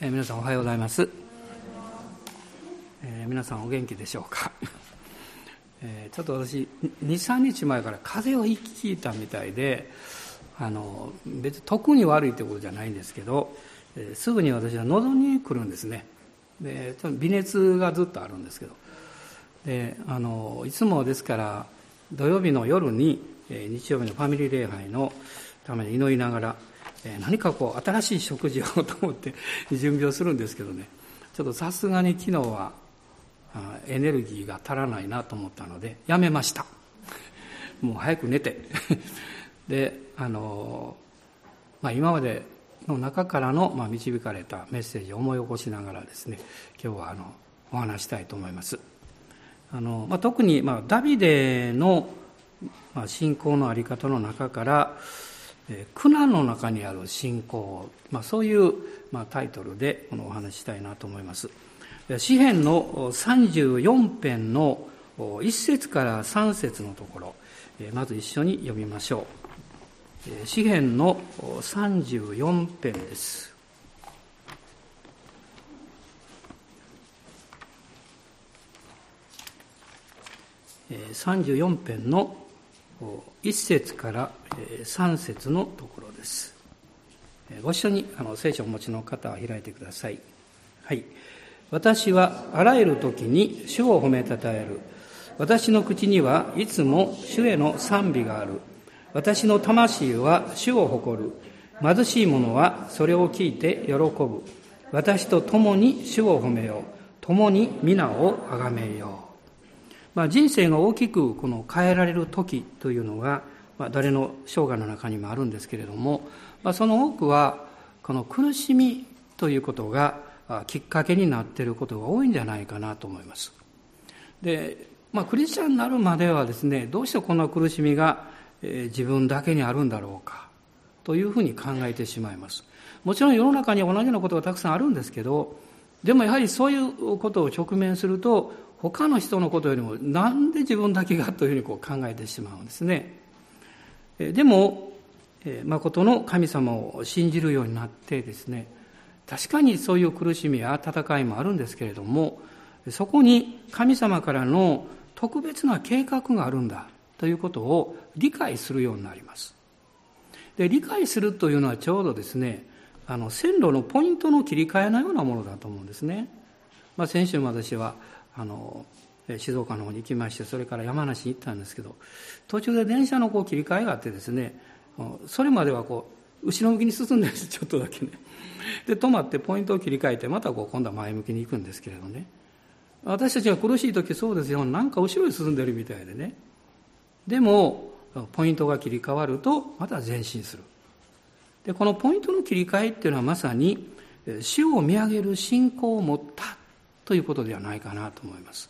えー、皆さんおはようございます、えー、皆さんお元気でしょうか、えー、ちょっと私23日前から風邪をひいたみたいであの別に特に悪いということじゃないんですけど、えすぐに私は喉に来るんですね。で微熱がずっとあるんですけど。であのいつもですから土曜日の夜に、え日曜日のファミリー礼拝のために祈りながらえ何かこう新しい食事をと思って 準備をするんですけどね。ちょっとさすがに昨日はエネルギーが足らないなと思ったのでやめました。もう早く寝て。であの、まあ、今までの中からの、まあ、導かれたメッセージを思い起こしながらですね今日はあのお話したいと思います。あの、まあ、特に、まあ、ダビデの、まあ、信仰の在り方の中から苦難の中にある信仰、まあ、そういう、まあ、タイトルでこのお話したいなと思います。詩篇の34編の1節から3節のところ、まず一緒に読みましょう。詩篇の34編です。34編の1節から3節のところです。ご一緒にあの聖書をお持ちの方は開いてください。はい。私はあらゆる時に主を褒めたたえる。私の口にはいつも主への賛美がある。私の魂は主を誇る。貧しい者はそれを聞いて喜ぶ。私と共に主を褒めよう。共に皆をあがめよう。まあ、人生が大きくこの変えられる時というのが、まあ、誰の生涯の中にもあるんですけれども、まあ、その多くはこの苦しみということがきっかけになっていることが多いんじゃないかなと思います。で、まあ、クリスチャンになるまではですねどうしてこの苦しみが、自分だけにあるんだろうかというふうに考えてしまいます。もちろん世の中に同じようなことがたくさんあるんですけどでもやはりそういうことを直面すると他の人のことよりもなんで自分だけがというふうにこう考えてしまうんですね。でも、誠の神様を信じるようになってですね、確かにそういう苦しみや戦いもあるんですけれども、そこに神様からの特別な計画があるんだということを理解するようになります。で理解するというのはちょうどですね、あの線路のポイントの切り替えのようなものだと思うんですね。まあ、先週も私はあの静岡の方に行きましてそれから山梨に行ったんですけど途中で電車のこう切り替えがあってですねそれまではこう後ろ向きに進んでるんです ちょっとだけね。で止まってポイントを切り替えてまたこう今度は前向きに行くんですけれどね。私たちが苦しい時そうですよ。なんか後ろに進んでるみたいでね。でもポイントが切り替わるとまた前進する。でこのポイントの切り替えっていうのはまさに死を見上げる信仰を持ったということではないかなと思います。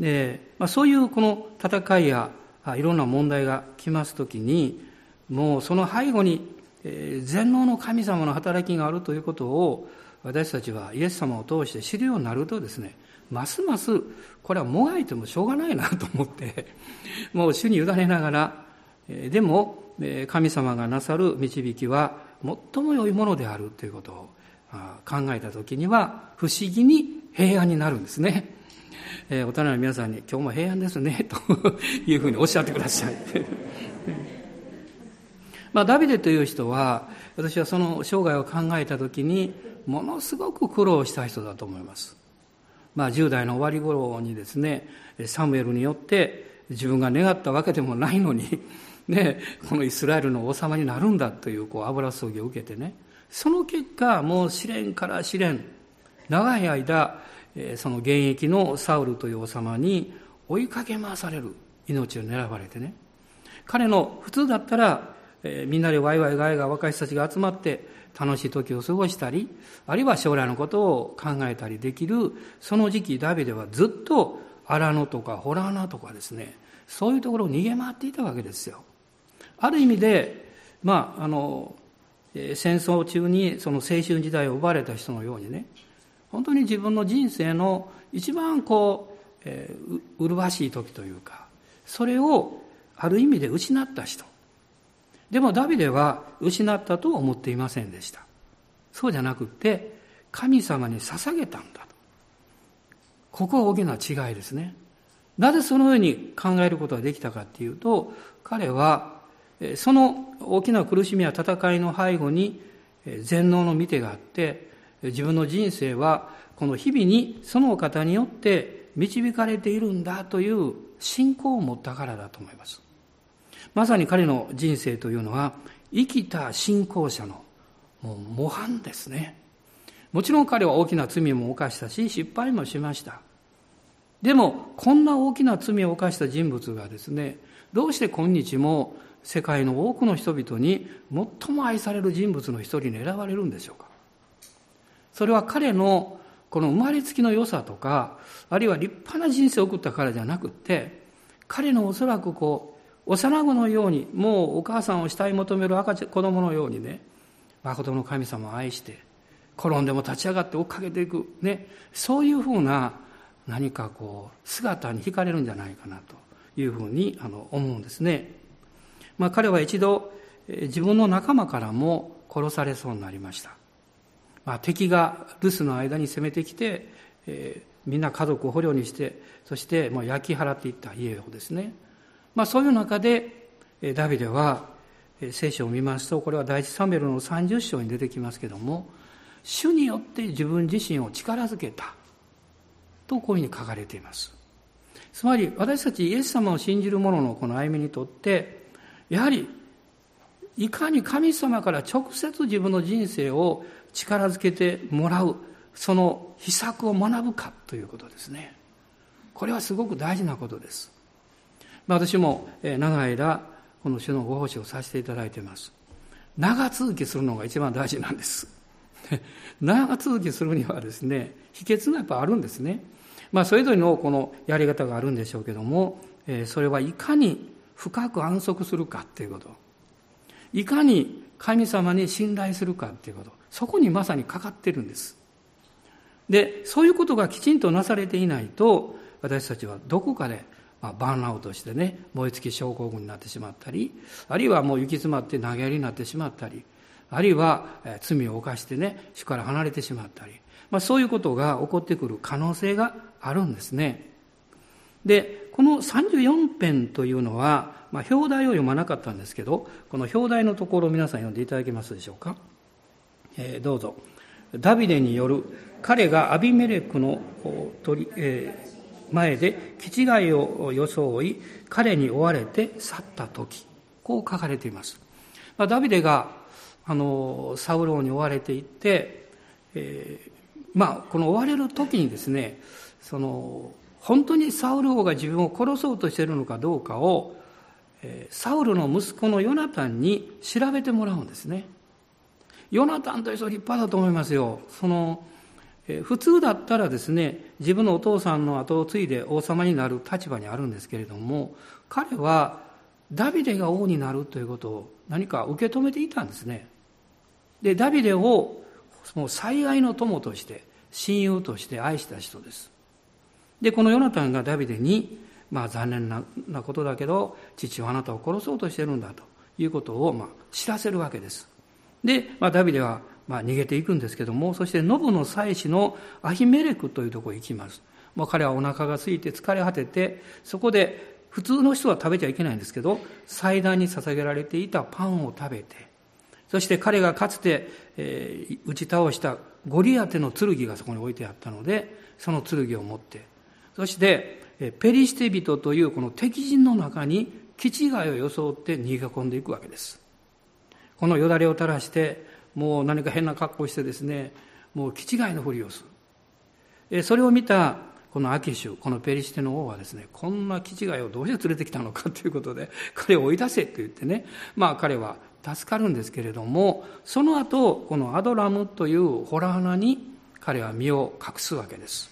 で、まあ、そういうこの戦いやいろんな問題が来ますときに、もうその背後に、え、全能の神様の働きがあるということを私たちはイエス様を通して知るようになるとですね、ますますこれはもがいてもしょうがないなと思って、もう主に委ねながら、でも神様がなさる導きは最も良いものであるということを考えたときには不思議に平安になるんですね。えー、大人の皆さんに今日も平安ですね、というふうにおっしゃってください。まあ、ダビデという人は、私はその生涯を考えたときに、ものすごく苦労した人だと思います。まあ、10代の終わり頃にですね、サムエルによって自分が願ったわけでもないのに、ね、このイスラエルの王様になるんだというこう油注ぎを受けてね、その結果、もう試練から試練、長い間、その現役のサウルという王様に追いかけ回される命を狙われてね。彼の普通だったら、みんなでワイワイガイが若い人たちが集まって楽しい時を過ごしたり、あるいは将来のことを考えたりできる、その時期ダビデはずっと荒野とかホラー穴とかですね、そういうところを逃げ回っていたわけですよ。ある意味で、まあ、あの、戦争中にその青春時代を奪われた人のようにね、本当に自分の人生の一番こう、えー、麗しい時というか、それをある意味で失った人。でもダビデは失ったと思っていませんでした。そうじゃなくって、神様に捧げたんだと。ここは大きな違いですね。なぜそのように考えることができたかっていうと、彼は、その大きな苦しみや戦いの背後に全能の見てがあって、自分の人生はこの日々にその方によって導かれているんだという信仰を持ったからだと思います。まさに彼の人生というのは生きた信仰者のもう模範ですね。もちろん彼は大きな罪も犯したし失敗もしました。でもこんな大きな罪を犯した人物がですねどうして今日も世界の多くの人々に最も愛される人物の一人に選ばれるんでしょうかそれは彼のこの生まれつきの良さとかあるいは立派な人生を送ったからじゃなくって彼のおそらくこう幼子のようにもうお母さんを慕い求める赤ちゃん子供のようにね誠の神様を愛して転んでも立ち上がって追っかけていくねそういうふうな何かこう姿に惹かれるんじゃないかなというふうにあの思うんですね。まあ、彼は一度自分の仲間からも殺されそうになりました。まあ、敵が留守の間に攻めてきて、えー、みんな家族を捕虜にしてそしてもう焼き払っていった家をですね、まあ、そういう中でダビデは聖書を見ますとこれは第一サムエルの30章に出てきますけども主によって自分自身を力づけたとこういうふうに書かれています。つまり私たちイエス様を信じる者のこの歩みにとってやはりいかに神様から直接自分の人生を力づけてもらうその秘策を学ぶかということですね。これはすごく大事なことです。私も長い間この主のご奉仕をさせていただいています。長続きするのが一番大事なんです。長続きするにはですね、秘訣がやっぱあるんですね。まあ、それぞれのこのやり方があるんでしょうけども、それはいかに深く安息するかっていうこと。いかに神様に信頼するかっていうこと。そこにまさにかかってるんです。で、そういうことがきちんとなされていないと、私たちはどこかで、まあ、バーンアウトしてね、燃え尽き症候群になってしまったり、あるいはもう行き詰まって投げやりになってしまったり、あるいは罪を犯してね、主から離れてしまったり、まあ、そういうことが起こってくる可能性があるんですね。で、この34編というのは、まあ、表題を読まなかったんですけど、この表題のところを皆さん読んでいただけますでしょうか？えー、どうぞ。ダビデによる彼がアビメレクの取えー、前で気違いを装い、彼に追われて去った時、こう書かれています。まあ、ダビデが、あの、サウローに追われていって、えー、まあ、この追われる時にですね、その、本当にサウル王が自分を殺そうとしているのかどうかを、サウルの息子のヨナタンに調べてもらうんですね。ヨナタンという人は立派だと思いますよ。その、普通だったらですね、自分のお父さんの後を継いで王様になる立場にあるんですけれども、彼はダビデが王になるということを何か受け止めていたんですね。で、ダビデをもう最愛の友として、親友として愛した人です。で、このヨナタンがダビデに、まあ残念なことだけど、父はあなたを殺そうとしてるんだということを、まあ、知らせるわけです。で、まあ、ダビデは、まあ、逃げていくんですけども、そしてノブの妻子のアヒメレクというところに行きます。もう彼はお腹が空いて疲れ果てて、そこで普通の人は食べちゃいけないんですけど、祭壇に捧げられていたパンを食べて、そして彼がかつて、えー、打ち倒したゴリアテの剣がそこに置いてあったので、その剣を持って、そして、ペリシテ人というこの敵陣の中に気違いを装って逃げ込んでいくわけです。このよだれを垂らして、もう何か変な格好をしてですね、もう気違いのふりをする。それを見たこのアキシュ、このペリシテの王はですね、こんな気違いをどうして連れてきたのかということで、彼を追い出せって言ってね、まあ彼は助かるんですけれども、その後、このアドラムというホラー穴に彼は身を隠すわけです。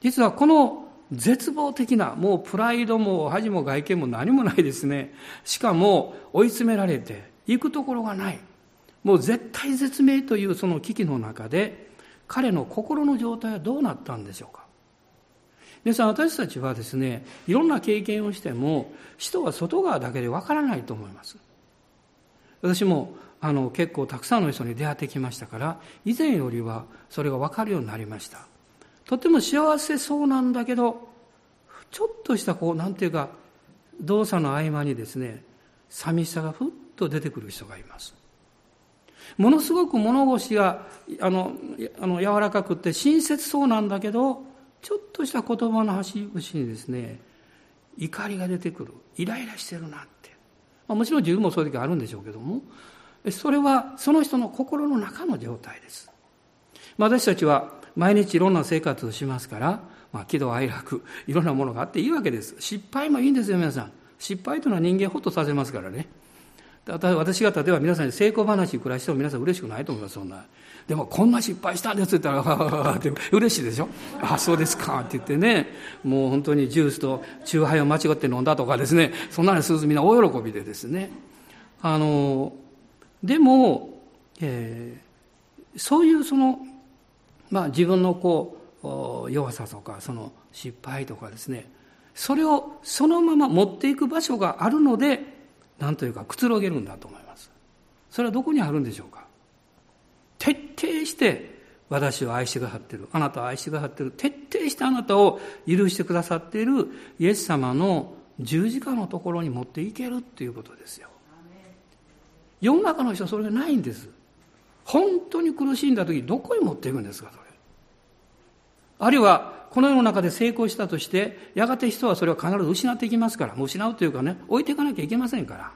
実はこの絶望的な、もうプライドも恥も外見も何もないですね。しかも追い詰められて行くところがない。もう絶対絶命というその危機の中で彼の心の状態はどうなったんでしょうか皆さん私たちはですね、いろんな経験をしても人は外側だけでわからないと思います。私もあの結構たくさんの人に出会ってきましたから以前よりはそれが分かるようになりましたとても幸せそうなんだけどちょっとしたこうなんていうか動作の合間にですね寂しさがふっと出てくる人がいます。ものすごく物腰があのあの柔らかくて親切そうなんだけどちょっとした言葉の端々にですね怒りが出てくる。イライラしてるなって、まあ、もちろん自分もそういう時あるんでしょうけども。それはその人の心の中の状態です、まあ、私たちは毎日いろんな生活をしますからまあ、喜怒哀楽、いろんなものがあっていいわけです。失敗もいいんですよ、皆さん。失敗というのは人間ほっとさせますからね。私が例えば皆さんに成功話暮らしても皆さん嬉しくないと思います、そんな。でも、こんな失敗したんですって言ったら、っ て嬉しいでしょあ、そうですかって言ってね、もう本当にジュースとチューハイを間違って飲んだとかですね、そんなのするみんな大喜びでですね。あの、でも、えー、そういうその、まあ自分のこう、弱さとかその失敗とかですね。それをそのまま持っていく場所があるので何というかくつろげるんだと思います。それはどこにあるんでしょうか。徹底して私を愛してくださってる。あなたを愛してくださってる。徹底してあなたを許してくださっているイエス様の十字架のところに持っていけるっていうことですよ。世の中の人はそれがないんです。本当に苦しんだ時どこに持っていくんですかあるいは、この世の中で成功したとして、やがて人はそれを必ず失っていきますから、もう失うというかね、置いていかなきゃいけませんから。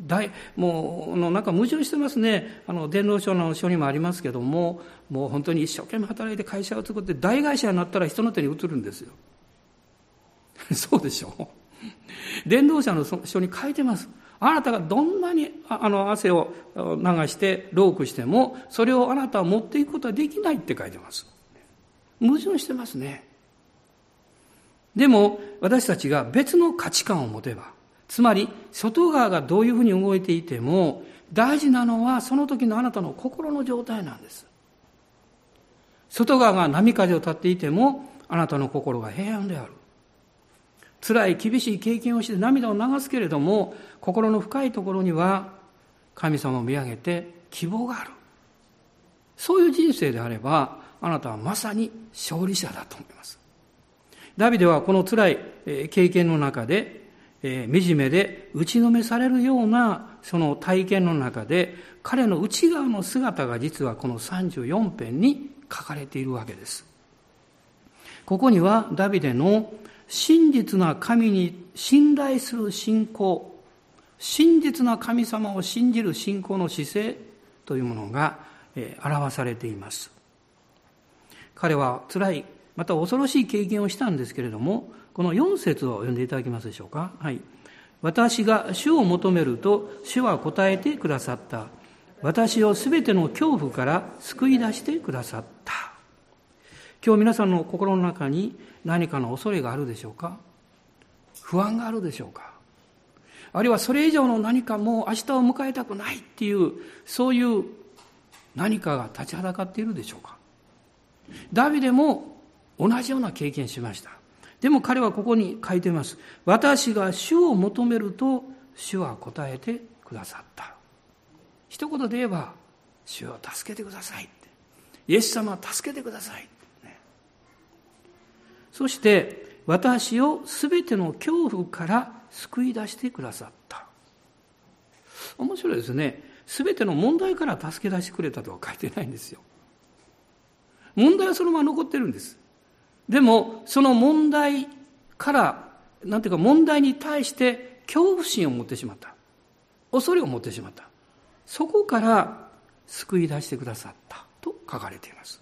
大、もう、のなんか矛盾してますね。あの、伝道書の書にもありますけども、もう本当に一生懸命働いて会社を作って大会社になったら人の手に移るんですよ。そうでしょう伝道者の書に書いてます。あなたがどんなにあの汗を流してロークしても、それをあなたは持っていくことはできないって書いてます。矛盾してますね。でも、私たちが別の価値観を持てば、つまり、外側がどういうふうに動いていても、大事なのはその時のあなたの心の状態なんです。外側が波風を立っていても、あなたの心が平安である。辛い厳しい経験をして涙を流すけれども、心の深いところには、神様を見上げて希望がある。そういう人生であれば、あなたはまさに勝利者だと思います。ダビデはこの辛い経験の中で、惨めで打ちのめされるようなその体験の中で、彼の内側の姿が実はこの34編に書かれているわけです。ここにはダビデの真実な神に信頼する信仰、真実な神様を信じる信仰の姿勢というものが表されています。彼は辛い、また恐ろしい経験をしたんですけれども、この4節を読んでいただけますでしょうか？はい。私が主を求めると、主は答えてくださった。私をすべての恐怖から救い出してくださった。今日皆さんの心の中に何かの恐れがあるでしょうか？不安があるでしょうか？あるいはそれ以上の何かもう明日を迎えたくないっていう、そういう何かが立ちはだかっているでしょうか？ダビデも同じような経験しました。でも彼はここに書いてます。私が主を求めると、主は答えてくださった。一言で言えば、主を助けてください。イエス様は助けてください。そして、私をすべての恐怖から救い出してくださった。面白いですね。すべての問題から助け出してくれたとは書いてないんですよ。問題はそのまま残ってるんです。でも、その問題から、なんていうか問題に対して恐怖心を持ってしまった。恐れを持ってしまった。そこから救い出してくださったと書かれています。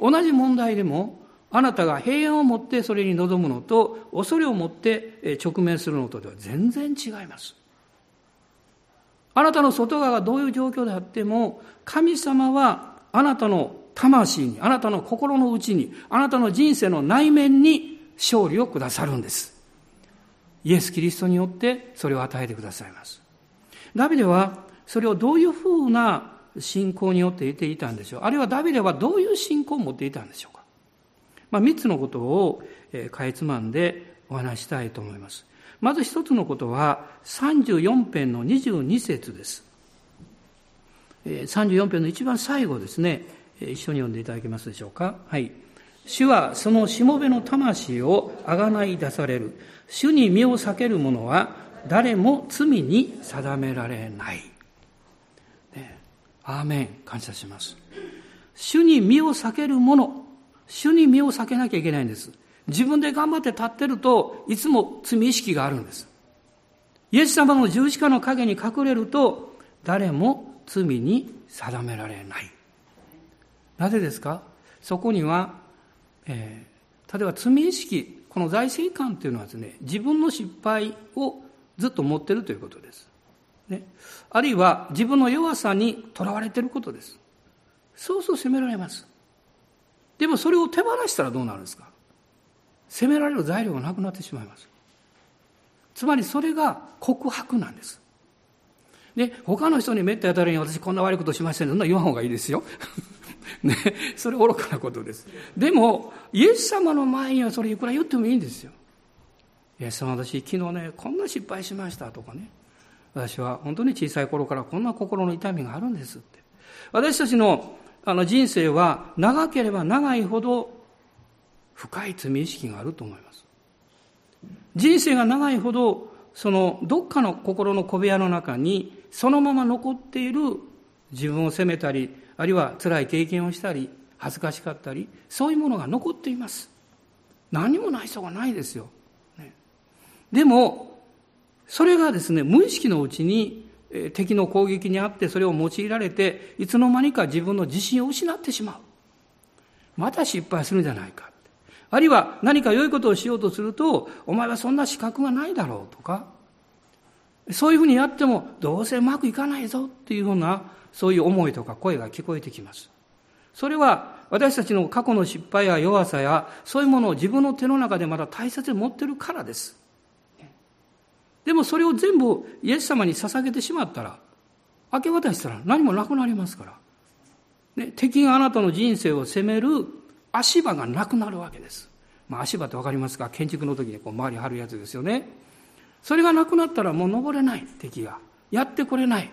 同じ問題でも、あなたが平安を持ってそれに臨むのと、恐れを持って直面するのとでは全然違います。あなたの外側がどういう状況であっても、神様はあなたの魂に、あなたの心の内に、あなたの人生の内面に勝利をくださるんです。イエス・キリストによってそれを与えてくださいます。ダビデはそれをどういうふうな信仰によって得ていたんでしょうあるいはダビデはどういう信仰を持っていたんでしょうかまあ、3つのことをかいつまんでお話したいと思います。まず一つのことは34編の22節です。34編の一番最後ですね、一緒に読んでいただけますでしょうか？はい。主はそのしもべの魂をあがない出される。主に身を避ける者は誰も罪に定められない。ね、アーメン。感謝します。主に身を避ける者、主に身を避けなきゃいけないんです。自分で頑張って立ってるといつも罪意識があるんです。イエス様の十字架の陰に隠れると誰も罪に定められない。なぜですか？そこには、えー、例えば罪意識、この財政感というのはですね、自分の失敗をずっと持っているということです。ね、あるいは自分の弱さにとらわれていることです。そうそう責められます。でもそれを手放したらどうなるんですか？責められる材料がなくなってしまいます。つまりそれが告白なんです。で、他の人にめったやたらに私こんな悪いことしましたね。そんな言わん方がいいですよ。ね、それ愚かなことです。でも、イエス様の前にはそれいくら言ってもいいんですよ。イエス様私昨日ね、こんな失敗しましたとかね。私は本当に小さい頃からこんな心の痛みがあるんですって。私たちのあの人生は長ければ長いほど深い罪意識があると思います。人生が長いほどそのどっかの心の小部屋の中にそのまま残っている自分を責めたり、あるいは辛い経験をしたり、恥ずかしかったり、そういうものが残っています。何もない人がないですよ。ね、でも、それがですね、無意識のうちに敵の攻撃にあってそれを用いられて、いつの間にか自分の自信を失ってしまう。また失敗するんじゃないか。あるいは何か良いことをしようとすると、お前はそんな資格がないだろうとか、そういうふうにやってもどうせうまくいかないぞっていうふうなそういう思いとか声が聞こえてきます。それは私たちの過去の失敗や弱さやそういうものを自分の手の中でまだ大切に持ってるからです。でもそれを全部イエス様に捧げてしまったら、明け渡したら何もなくなりますから。ね、敵があなたの人生を責める足場がなくなるわけです。まあ、足場ってわかりますか？建築の時にこう周り張るやつですよね。それがなくなったらもう登れない、敵が。やってこれない。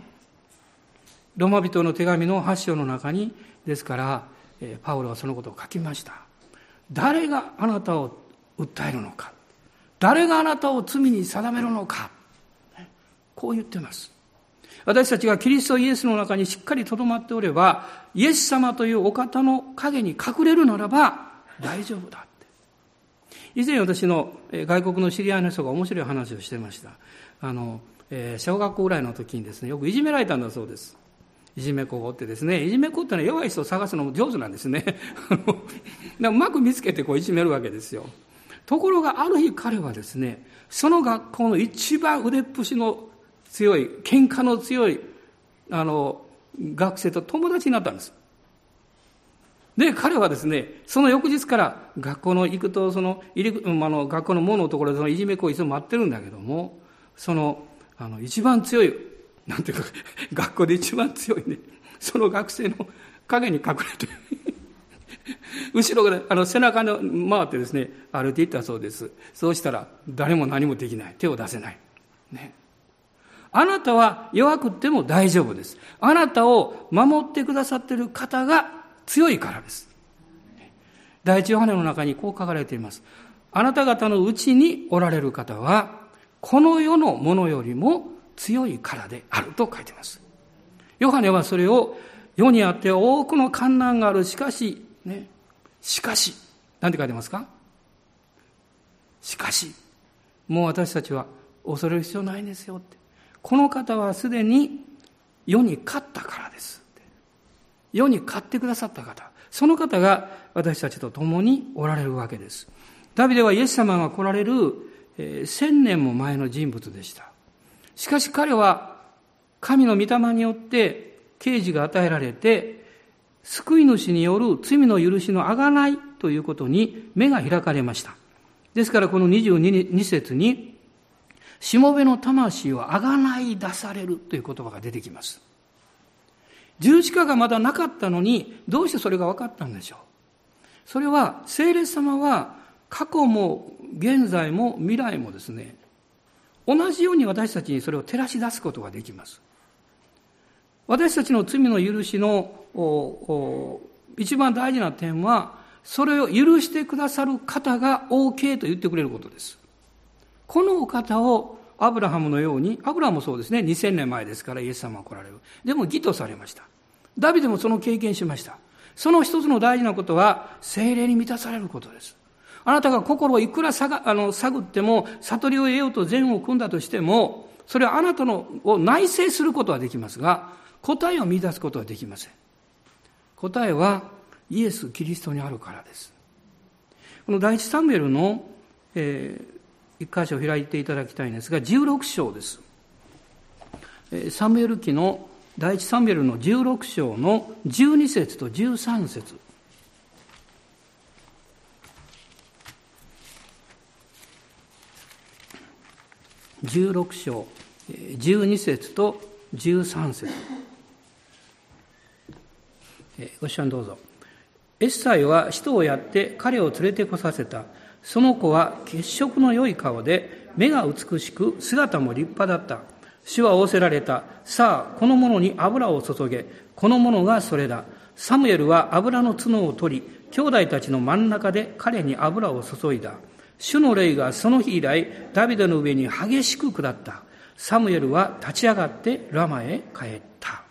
ロマ人の手紙の8章の中に、ですから、パウロはそのことを書きました。誰があなたを訴えるのか。誰があなたを罪に定めるのか。こう言ってます。私たちがキリストイエスの中にしっかり留まっておれば、イエス様というお方の影に隠れるならば大丈夫だ。以前私の外国の知り合いの人が面白い話をしてました。あの、えー、小学校ぐらいの時にですね、よくいじめられたんだそうです。いじめ子ってですね、いじめ子ってのは弱い人を探すのも上手なんですね。うまく見つけてこういじめるわけですよ。ところがある日彼はですね、その学校の一番腕っぷしの強い、喧嘩の強い、あの、学生と友達になったんです。で、彼はですね、その翌日から学校の行くと、その、入り、あの、学校の門のところでそのいじめ行為を待ってるんだけども、その、あの、一番強い、なんていうか、学校で一番強いね、その学生の影に隠れて 後ろからあの背中の回ってですね、歩いていったそうです。そうしたら、誰も何もできない。手を出せない。ね。あなたは弱くても大丈夫です。あなたを守ってくださっている方が強いからです。第一ヨハネの中にこう書かれています。あなた方のうちにおられる方は、この世のものよりも強いからであると書いています。ヨハネはそれを世にあって多くの観難がある。しかし、ね、しかし、なんて書いてますか？しかし、もう私たちは恐れる必要ないんですよって。この方はすでに世に勝ったからです。世に買ってくださった方、その方が私たちと共におられるわけです。ダビデはイエス様が来られる、えー、千年も前の人物でした。しかし彼は神の御霊によって刑事が与えられて、救い主による罪の許しのあがないということに目が開かれました。ですからこの22節に、しもべの魂をあがない出されるという言葉が出てきます。十字架がまだなかったのに、どうしてそれが分かったんでしょう？それは、聖霊様は、過去も現在も未来もですね、同じように私たちにそれを照らし出すことができます。私たちの罪の許しの一番大事な点は、それを許してくださる方が OK と言ってくれることです。このお方をアブラハムのように、アブラハムもそうですね、2000年前ですからイエス様は来られる。でも義とされました。ダビデもその経験しました。その一つの大事なことは、精霊に満たされることです。あなたが心をいくら探あの探っても、悟りを得ようと善を組んだとしても、それはあなたのを内省することはできますが、答えを見出すことはできません。答えは、イエス・キリストにあるからです。この第一サムエルの、えー、一箇所開いていただきたいんですが、16章です。サムエル記の第一サムエルの16章の12節と13節16章12節と13節ご視聴どうぞ。エッサイは使徒をやって彼を連れてこさせた。その子は血色の良い顔で、目が美しく、姿も立派だった。主は仰せられた。さあ、この者に油を注げ。この者がそれだ。サムエルは油の角を取り、兄弟たちの真ん中で彼に油を注いだ。主の霊がその日以来、ダビデの上に激しく下った。サムエルは立ち上がってラマへ帰った。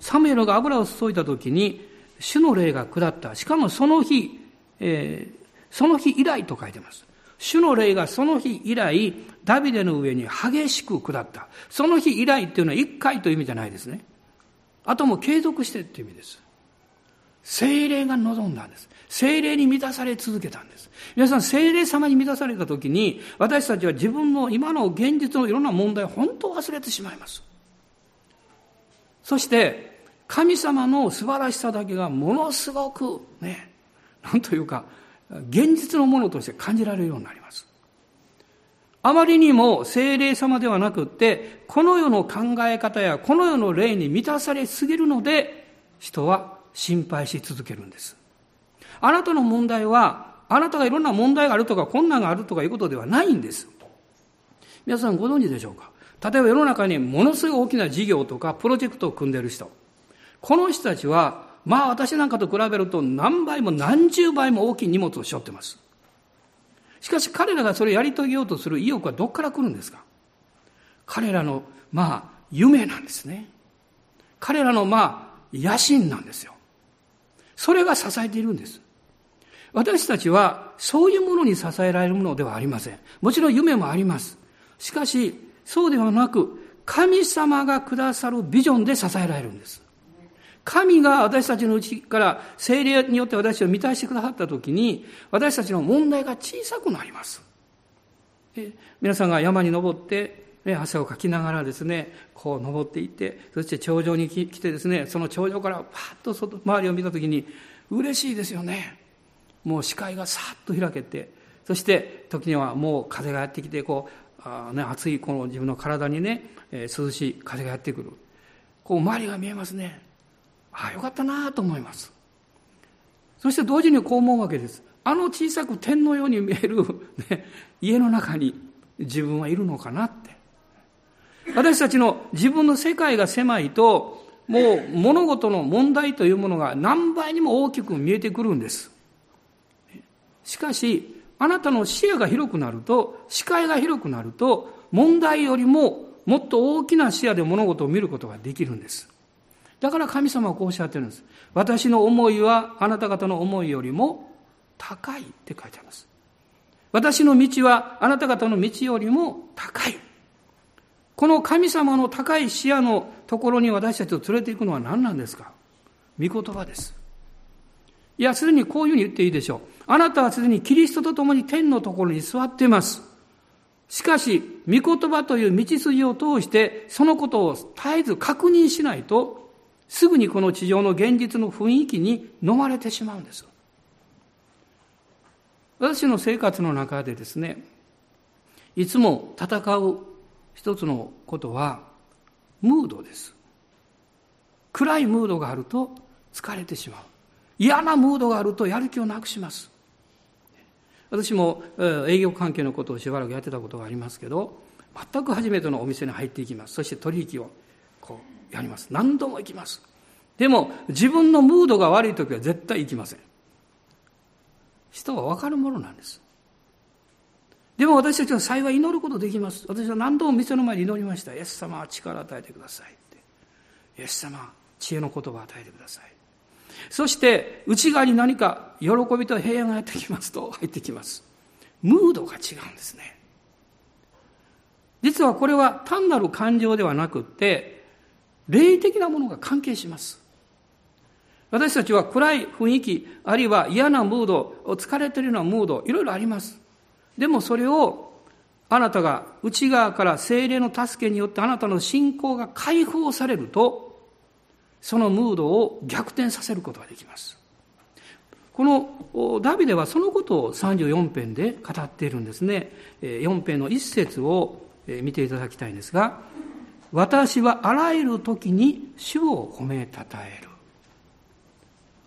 サムエルが油を注いだ時に、主の霊が下った。しかもその日、えー、その日以来と書いてます。主の霊がその日以来、ダビデの上に激しく下った。その日以来っていうのは一回という意味じゃないですね。あとも継続してっていう意味です。精霊が望んだんです。精霊に満たされ続けたんです。皆さん、精霊様に満たされた時に、私たちは自分の今の現実のいろんな問題を本当忘れてしまいます。そして、神様の素晴らしさだけがものすごくね、なんというか、現実のものとして感じられるようになります。あまりにも精霊様ではなくって、この世の考え方やこの世の霊に満たされすぎるので、人は心配し続けるんです。あなたの問題は、あなたがいろんな問題があるとか困難があるとかいうことではないんです。皆さんご存知でしょうか？例えば世の中にものすごい大きな事業とかプロジェクトを組んでいる人。この人たちは、まあ私なんかと比べると何倍も何十倍も大きい荷物を背負ってます。しかし彼らがそれをやり遂げようとする意欲はどこから来るんですか？彼らの、まあ、夢なんですね。彼らの、まあ、野心なんですよ。それが支えているんです。私たちはそういうものに支えられるものではありません。もちろん夢もあります。しかし、そうではなく、神様がくださるビジョンで支えられるんです。神が私たちのうちから精霊によって私を満たしてくださったときに、私たちの問題が小さくなります。皆さんが山に登って、ね、汗をかきながらですね、こう登っていって、そして頂上に来てですね、その頂上からパッと外、周りを見たときに、嬉しいですよね。もう視界がさっと開けて、そして時にはもう風がやってきて、こう、あね、暑いこの自分の体にね、えー、涼しい風がやってくる。こう周りが見えますね。ああ、よかったなと思います。そして同時にこう思うわけです。あの小さく点のように見える、ね、家の中に自分はいるのかなって。私たちの自分の世界が狭いと、もう物事の問題というものが何倍にも大きく見えてくるんです。しかし、あなたの視野が広くなると、視界が広くなると、問題よりももっと大きな視野で物事を見ることができるんです。だから神様はこうおっしゃってるんです。私の思いはあなた方の思いよりも高いって書いてあります。私の道はあなた方の道よりも高い。この神様の高い視野のところに私たちを連れて行くのは何なんですか？御言葉です。いや、すでにこういうふうに言っていいでしょう。あなたはすでにキリストと共に天のところに座っています。しかし、御言葉という道筋を通して、そのことを絶えず確認しないと、すぐにこの地上の現実の雰囲気に飲まれてしまうんです。私の生活の中でですね、いつも戦う一つのことは、ムードです。暗いムードがあると疲れてしまう。嫌なムードがあるとやる気をなくします。私も営業関係のことをしばらくやってたことがありますけど、全く初めてのお店に入っていきます。そして取引をやります。何度も行きます。でも、自分のムードが悪い時は絶対行きません。人は分かるものなんです。でも私たちは幸い祈ることできます。私は何度も店の前に祈りました。イエス様は力を与えてくださいって。イエス様、知恵の言葉を与えてください。そして、内側に何か喜びと平安がやってきますと入ってきます。ムードが違うんですね。実はこれは単なる感情ではなくって、霊的なものが関係します。私たちは暗い雰囲気、あるいは嫌なムード、疲れているようなムード、いろいろあります。でもそれをあなたが内側から精霊の助けによってあなたの信仰が解放されると、そのムードを逆転させることができます。このダビデはそのことを34編で語っているんですね。4編の一節を見ていただきたいんですが、私はあらゆる時に主を褒めたたえる。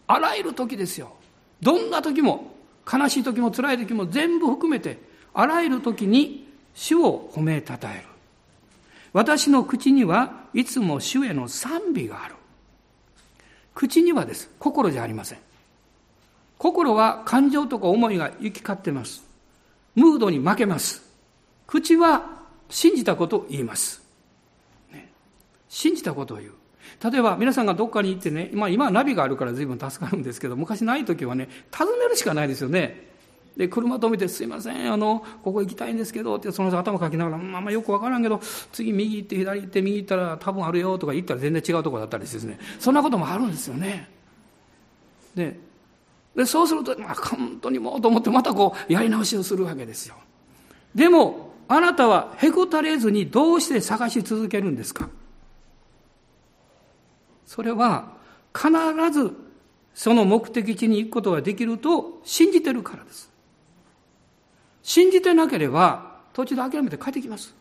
あらゆる時ですよ。どんな時も、悲しい時も辛い時も全部含めて、あらゆる時に主を褒めたたえる。私の口にはいつも主への賛美がある。口にはです。心じゃありません。心は感情とか思いが行き交ってます。ムードに負けます。口は信じたことを言います。信じたことを言う。例えば皆さんがどっかに行ってね、まあ今はナビがあるから随分助かるんですけど、昔ない時はね、尋ねるしかないですよね。で、車止めて、すいません、あの、ここ行きたいんですけど、って、その人頭かきながら、まあまよくわからんけど、次右行って左行って右行ったら多分あるよとか言ったら全然違うとこだったりしてですね、そんなこともあるんですよね。で、でそうすると、まあ本当にもうと思ってまたこう、やり直しをするわけですよ。でも、あなたはへこたれずにどうして探し続けるんですか？それは必ずその目的地に行くことができると信じてるからです。信じてなければ途中で諦めて帰ってきます。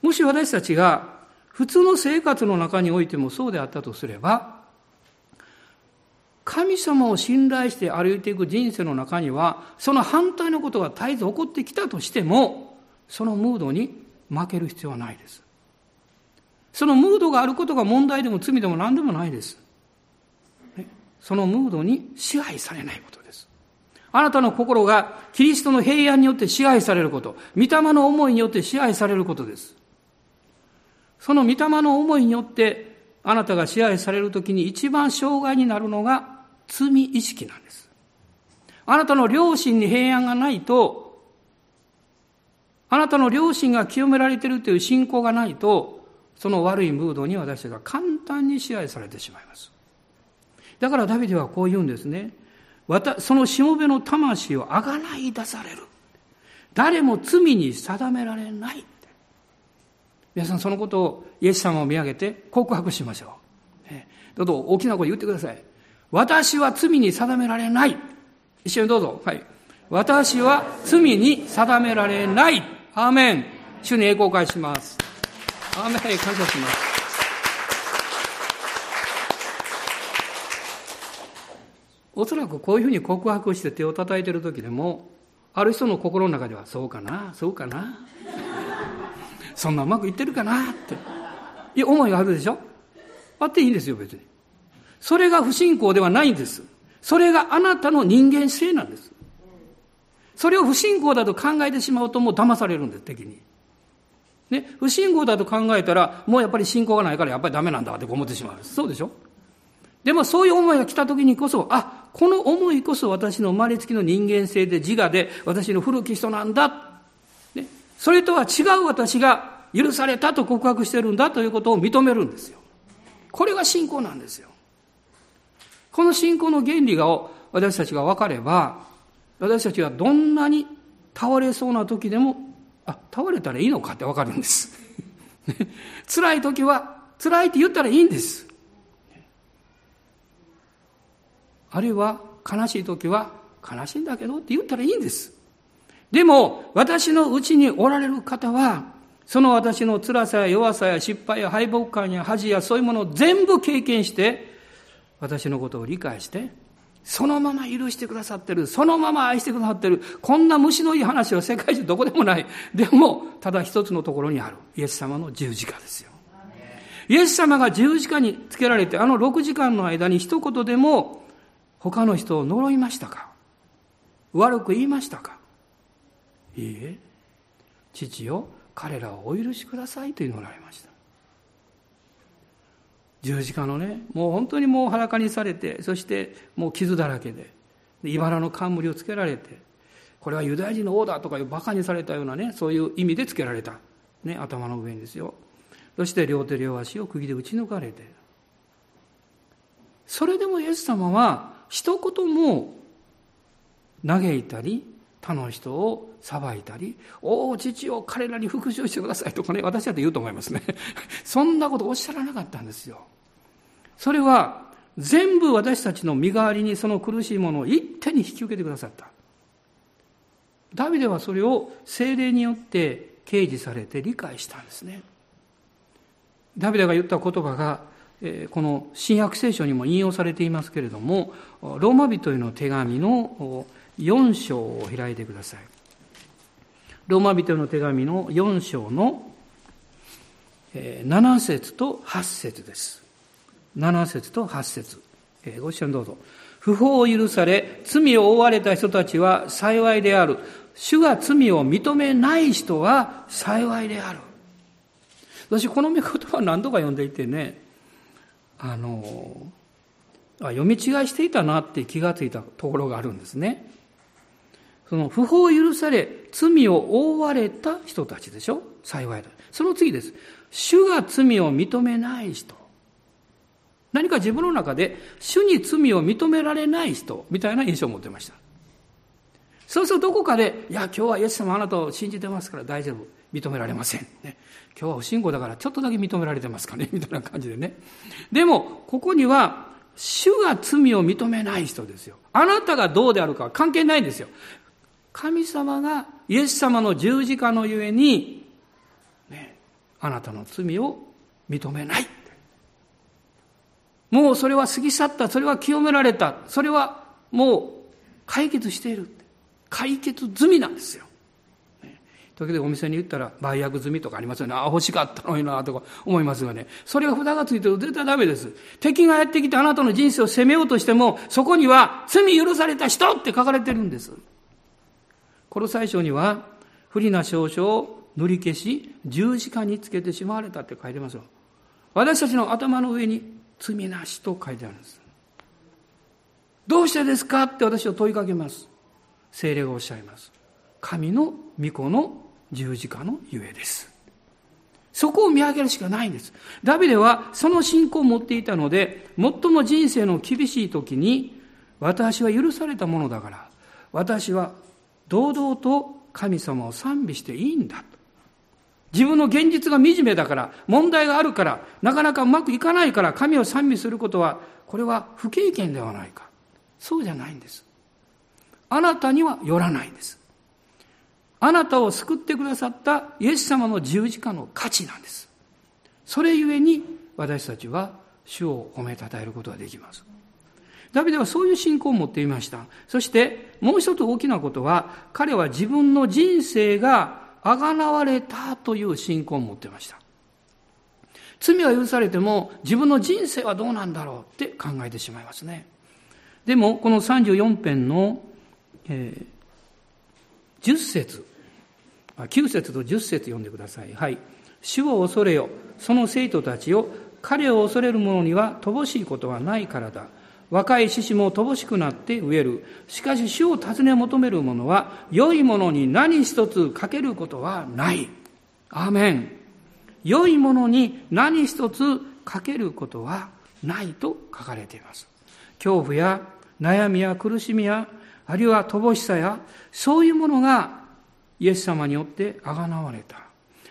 もし私たちが普通の生活の中においてもそうであったとすれば、神様を信頼して歩いていく人生の中には、その反対のことが絶えず起こってきたとしても、そのムードに負ける必要はないです。そのムードがあることが問題でも罪でも何でもないです。そのムードに支配されないことです。あなたの心がキリストの平安によって支配されること、御霊の思いによって支配されることです。その御霊の思いによってあなたが支配されるときに一番障害になるのが罪意識なんです。あなたの良心に平安がないと、あなたの良心が清められているという信仰がないと、その悪いムードに私たちが簡単に支配されてしまいます。だからダビデはこう言うんですね。そのしもべの魂をあがない出される。誰も罪に定められない。皆さんそのことをイエス様を見上げて告白しましょう。どうぞ大きな声言ってください。私は罪に定められない。一緒にどうぞ。はい。私は罪に定められない。アーメン。主に栄光を返します。アーメ感謝します。おそらくこういうふうに告白して手を叩いてる時でも、ある人の心の中では、そうかな、そうかな、そんなうまくいってるかなって、いう思いがあるでしょ？あっていいんですよ、別に。それが不信仰ではないんです。それがあなたの人間性なんです。それを不信仰だと考えてしまうともう騙されるんです、敵に。ね、不信仰だと考えたら、もうやっぱり信仰がないからやっぱりダメなんだって思ってしまう。そうでしょ？でもそういう思いが来た時にこそ、あ、この思いこそ私の生まれつきの人間性で自我で私の古き人なんだ。ね、それとは違う私が許されたと告白してるんだということを認めるんですよ。これが信仰なんですよ。この信仰の原理が私たちが分かれば、私たちはどんなに倒れそうな時でもあ、倒れたらいいのかってわかるんです。辛い時は、辛いって言ったらいいんです。あるいは、悲しい時は、悲しいんだけどって言ったらいいんです。でも、私のうちにおられる方は、その私の辛さや弱さや失敗や敗北感や恥やそういうものを全部経験して、私のことを理解して、そのまま許してくださってる。そのまま愛してくださってる。こんな虫のいい話は世界中どこでもない。でも、ただ一つのところにある。イエス様の十字架ですよ。イエス様が十字架につけられて、あの6時間の間に一言でも他の人を呪いましたか？悪く言いましたか？いいえ。父よ、彼らをお許しくださいと祈られました。十字架のね、もう本当にもう裸にされて、そしてもう傷だらけで、茨の冠をつけられて、これはユダヤ人の王だとかいう馬鹿にされたようなね、そういう意味でつけられた。ね、頭の上にですよ。そして両手両足を釘で打ち抜かれて。それでもイエス様は一言も嘆いたり、他の人を裁いたり、おお、父を彼らに復讐してくださいとかね、私だって言うと思いますね。そんなことおっしゃらなかったんですよ。それは、全部私たちの身代わりにその苦しいものを一手に引き受けてくださった。ダビデはそれを精霊によって掲示されて理解したんですね。ダビデが言った言葉が、この新約聖書にも引用されていますけれども、ローマ人への手紙の4章を開いてください。ローマ人の手紙の4章の7節と8節です。7節と8節ご一緒にどうぞ。不法を許され、罪を負われた人たちは幸いである。主が罪を認めない人は幸いである。私、この御言葉何度か読んでいてね、あの、あ読み違いしていたなって気がついたところがあるんですね。その不法を許され、罪を負われた人たちでしょ？幸いだ。その次です。主が罪を認めない人。何か自分の中で主に罪を認められない人みたいな印象を持ってました。そうするとどこかで、いや、今日はイエス様あなたを信じてますから大丈夫。認められません。ね、今日は不信仰だからちょっとだけ認められてますかね みたいな感じでね。でも、ここには、主が罪を認めない人ですよ。あなたがどうであるかは関係ないんですよ。神様がイエス様の十字架のゆえに、ね、あなたの罪を認めない。もうそれは過ぎ去った。それは清められた。それはもう解決している。解決済みなんですよ。時々お店に行ったら売約済みとかありますよね。ああ、欲しかったのになとか思いますがね。それが札がついてると絶対ダメです。敵がやってきてあなたの人生を責めようとしても、そこには罪許された人って書かれてるんです。この最初には、不利な証書を塗り消し、十字架につけてしまわれたって書いてますよ。私たちの頭の上に罪なしと書いてあるんです。どうしてですかって私を問いかけます。精霊がおっしゃいます。神の御子の十字架のゆえです。そこを見上げるしかないんです。ダビデはその信仰を持っていたので、最も人生の厳しい時に、私は許されたものだから、私は堂々と神様を賛美していいんだと。自分の現実が惨めだから、問題があるから、なかなかうまくいかないから、神を賛美することは、これは不経験ではないか。そうじゃないんです。あなたにはよらないんです。あなたを救ってくださったイエス様の十字架の価値なんです。それゆえに私たちは主を褒めたたえることができます。ダビデはそういう信仰を持っていました。そしてもう一つ大きなことは、彼は自分の人生があがなわれたという信仰を持っていました。罪は許されても自分の人生はどうなんだろうって考えてしまいますね。でも、この34編の、えー、10節9節と10節読んでください。はい。主を恐れよ。その生徒たちよ。彼を恐れる者には乏しいことはないからだ。若い獅子も乏しくなって植える。しかし主を尋ね求める者は、良いものに何一つかけることはない。アーメン。良いものに何一つかけることはないと書かれています。恐怖や悩みや苦しみや、あるいは乏しさや、そういうものがイエス様によってあがなわれた。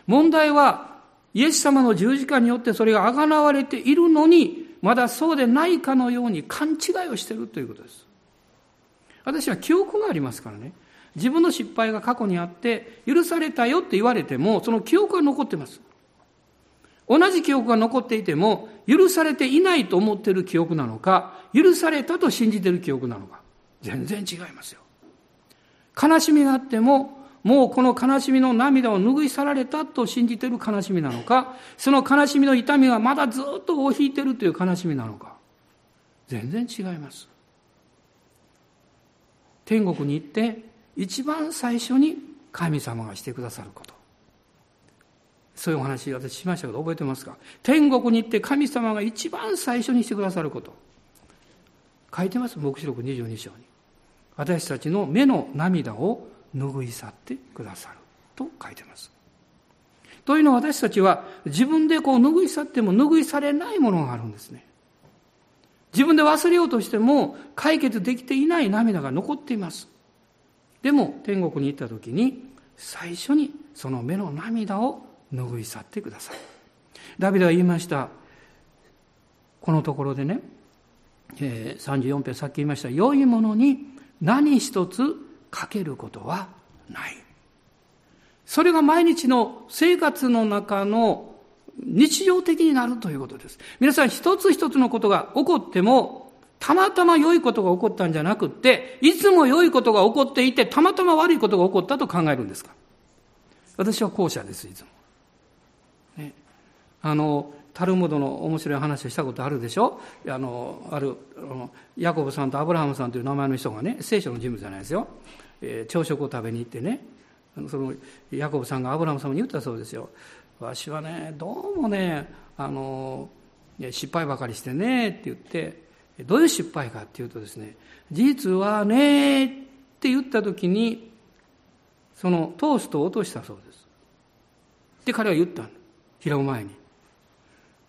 問題は、イエス様の十字架によってそれがあがなわれているのに、まだそうでないかのように勘違いをしているということです。私は記憶がありますからね。自分の失敗が過去にあって、許されたよって言われても、その記憶が残ってます。同じ記憶が残っていても、許されていないと思っている記憶なのか、許されたと信じている記憶なのか、全然違いますよ。悲しみがあっても、もうこの悲しみの涙を拭い去られたと信じている悲しみなのか、その悲しみの痛みがまだずっと尾を引いているという悲しみなのか、全然違います。天国に行って、一番最初に神様がしてくださること。そういうお話私しましたけど覚えてますか？天国に行って神様が一番最初にしてくださること。書いてます、黙示録22章に。私たちの目の涙を拭い去ってくださると書いてます。というのは私たちは自分でこう拭い去っても拭い去れないものがあるんですね。自分で忘れようとしても解決できていない涙が残っています。でも天国に行った時に最初にその目の涙を拭い去ってください。ダビデは言いました。このところでね、えー、34編さっき言いました。良いものに何一つかけることはない。それが毎日の生活の中の日常的になるということです。皆さん一つ一つのことが起こっても、たまたま良いことが起こったんじゃなくって、いつも良いことが起こっていて、たまたま悪いことが起こったと考えるんですか？私は後者です、いつも。ね、あの、タルムドの面白い話をしたことあるでしょ？あの、ある、あのヤコブさんとアブラハムさんという名前の人がね、聖書の人物じゃないですよ。えー、朝食を食べに行ってね、そのヤコブさんがアブラハムさんに言ったそうですよ。わしはね、どうもね、あの、失敗ばかりしてね、って言って、どういう失敗かっていうとですね、実はね、って言った時に、そのトーストを落としたそうです。で、彼は言ったの。拾う前に。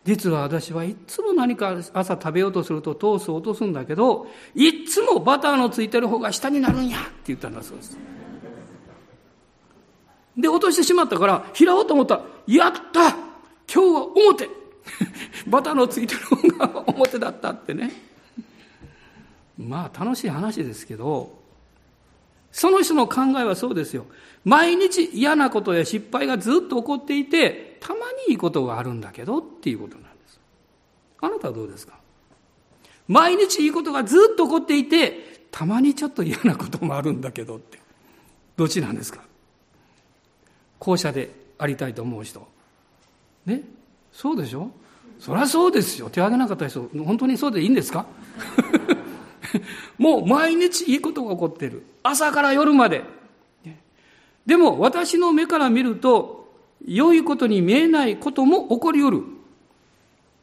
実は私はいつも何か朝食べようとするとトーストを落とすんだけど、いつもバターのついてる方が下になるんやって言ったんだそうです。で、落としてしまったから、拾おうと思ったら、やった今日は表 バターのついてる方が表だったってね。まあ楽しい話ですけど、その人の考えはそうですよ。毎日嫌なことや失敗がずっと起こっていて、たまにいいことがあるんだけどっていうことなんです。あなたはどうですか？毎日いいことがずっと起こっていて、たまにちょっと嫌なこともあるんだけどって。どっちなんですか？後者でありたいと思う人。ね？そうでしょ？そりゃそうですよ。手挙げなかった人、本当にそうでいいんですか？もう毎日いいことが起こってる。朝から夜まで。でも私の目から見ると、良いことに見えないことも起こりうる。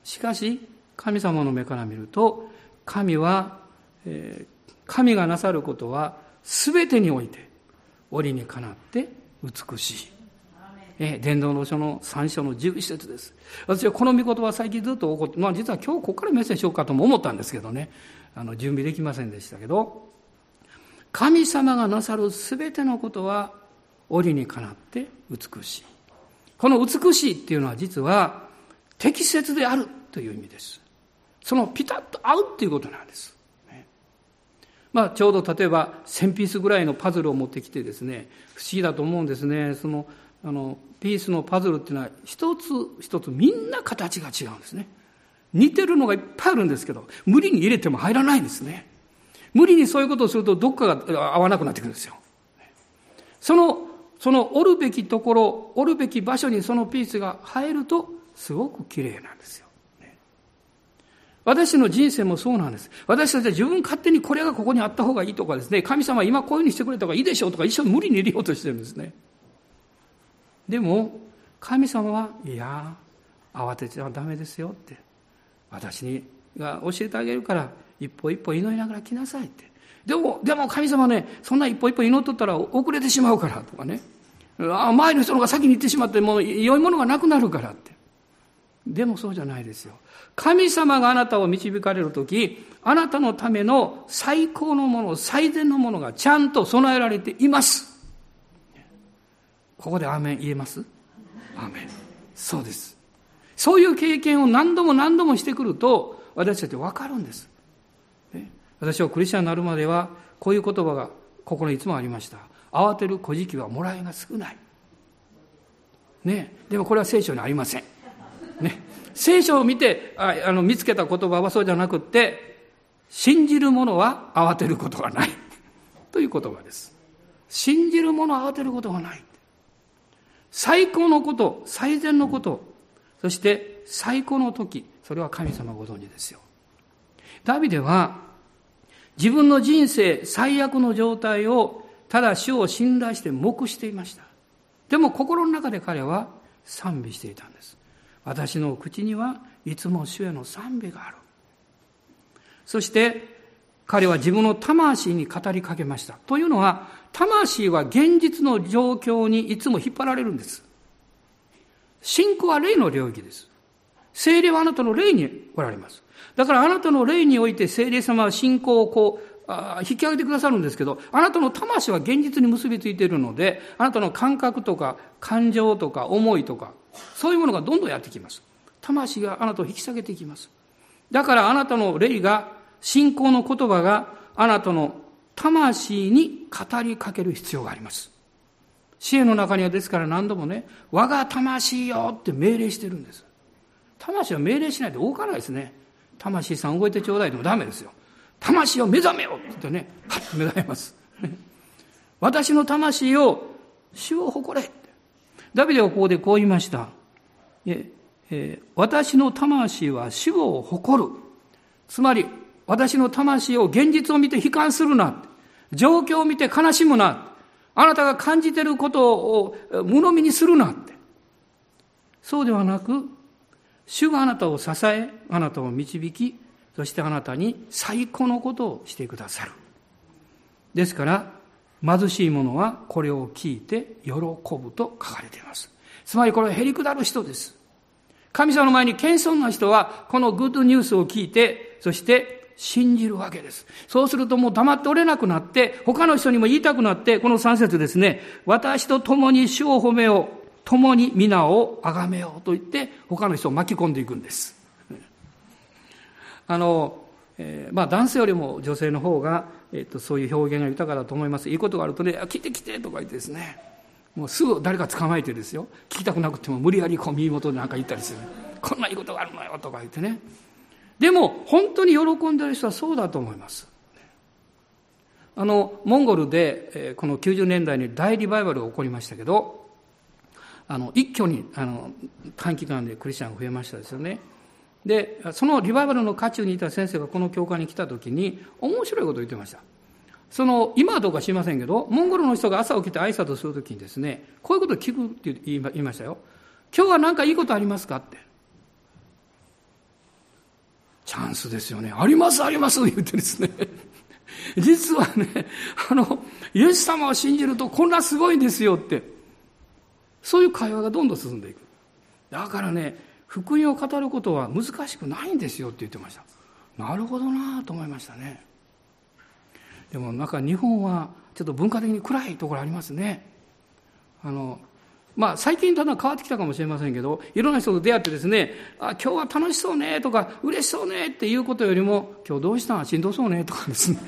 しかし、神様の目から見ると、神は、えー、神がなさることは全てにおいて、折にかなって美しい。え伝道の書の3章の11節です。私はこの御言葉最近ずっと起こって、まあ実は今日ここからメッセージしようかとも思ったんですけどね、あの準備できませんでしたけど、神様がなさるすべてのことは折にかなって美しい。この美しいっていうのは実は適切であるという意味です。そのピタッと合うっていうことなんです。まあ、ちょうど例えば1000ピースぐらいのパズルを持ってきてですね、不思議だと思うんですね。そのあのピースのパズルっていうのは一つ一つみんな形が違うんですね似てるのがいっぱいあるんですけど無理に入れても入らないんですね無理にそういうことをするとどっかが合わなくなってくるんですよそのその折るべきところ折るべき場所にそのピースが入るとすごく綺麗なんですよ私の人生もそうなんです。私たちは自分勝手にこれがここにあった方がいいとかですね、神様今こういうふうにしてくれた方がいいでしょうとか一生無理に入れようとしてるんですね。でも神様はいや慌てちゃダメですよって私にが教えてあげるから一歩一歩祈りながら来なさいって。でもでも神様ねそんな一歩一歩祈っとったら遅れてしまうからとかね。あ前の人のが先に行ってしまってもう良いものがなくなるからって。でもそうじゃないですよ。神様があなたを導かれる時あなたのための最高のもの最善のものがちゃんと備えられています。ここでアーメン言えます？アーメン。そうです。そういう経験を何度も何度もしてくると、私たち分かるんです。私はクリスチャンになるまでは、こういう言葉が心にいつもありました。慌てる小じはもらいが少ない。ね？でもこれは聖書にありません。ね？聖書を見て、ああの、見つけた言葉はそうじゃなくって、信じる者は慌てることがない。という言葉です。信じる者は慌てることがない。最高のこと、最善のこと、そして最高の時、それは神様ご存知ですよ。ダビデは自分の人生最悪の状態をただ主を信頼して黙していました。でも心の中で彼は賛美していたんです。私の口にはいつも主への賛美がある。そして彼は自分の魂に語りかけました。というのは、魂は現実の状況にいつも引っ張られるんです。信仰は霊の領域です。精霊はあなたの霊におられます。だからあなたの霊において精霊様は信仰をこう、引き上げてくださるんですけど、あなたの魂は現実に結びついているので、あなたの感覚とか感情とか思いとか、そういうものがどんどんやってきます。魂があなたを引き下げていきます。だからあなたの霊が、信仰の言葉があなたの魂に語りかける必要があります。支援の中にはですから何度もね、我が魂よって命令してるんです。魂は命令しないで動かないですね。魂さん動いてちょうだいでもダメですよ。魂を目覚めよって言ってね、はっ目覚めます。私の魂を主を誇れ。ダビデはここでこう言いました。ええ私の魂は主を誇る。つまり、私の魂を現実を見て悲観するな。状況を見て悲しむな。あなたが感じていることを無のみにするなって。そうではなく、主があなたを支え、あなたを導き、そしてあなたに最高のことをしてくださる。ですから、貧しい者はこれを聞いて喜ぶと書かれています。つまりこれはへりくだる人です。神様の前に謙遜な人はこのグッドニュースを聞いて、そして信じるわけです。そうするともう黙っておれなくなって、他の人にも言いたくなって、この3節ですね、私と共に主を褒めよう。共に皆を崇めようと言って、他の人を巻き込んでいくんです。あの、えー、まあ男性よりも女性の方が、えっ、と、そういう表現が豊かだと思います。いいことがあるとね、来て来てとか言ってですね、もうすぐ誰か捕まえてですよ、聞きたくなくても無理やりこう耳元でなんか言ったりする。こんないいことがあるのよとか言ってね。でも、本当に喜んでる人はそうだと思います。あの、モンゴルで、えー、この90年代に大リバイバルが起こりましたけど、あの一挙にあの短期間でクリスチャンが増えましたですよね。で、そのリバイバルの渦中にいた先生がこの教会に来た時に面白いことを言ってました。その、今はどうか知りませんけど、モンゴルの人が朝起きて挨拶するときにですね、こういうことを聞くって言いましたよ。今日は何かいいことありますかって。チャンスですよね。あります、あります、言ってですね。実はね、あの、イエス様を信じるとこんなすごいんですよって。そういう会話がどんどん進んでいく。だからね、福音を語ることは難しくないんですよって言ってました。なるほどなと思いましたね。でもなんか日本はちょっと文化的に暗いところありますね。あの、まあ最近だんだん変わってきたかもしれませんけど、いろんな人と出会ってですね、あ、今日は楽しそうねとか、嬉しそうねっていうことよりも、今日どうした？んしんどそうねとかですね、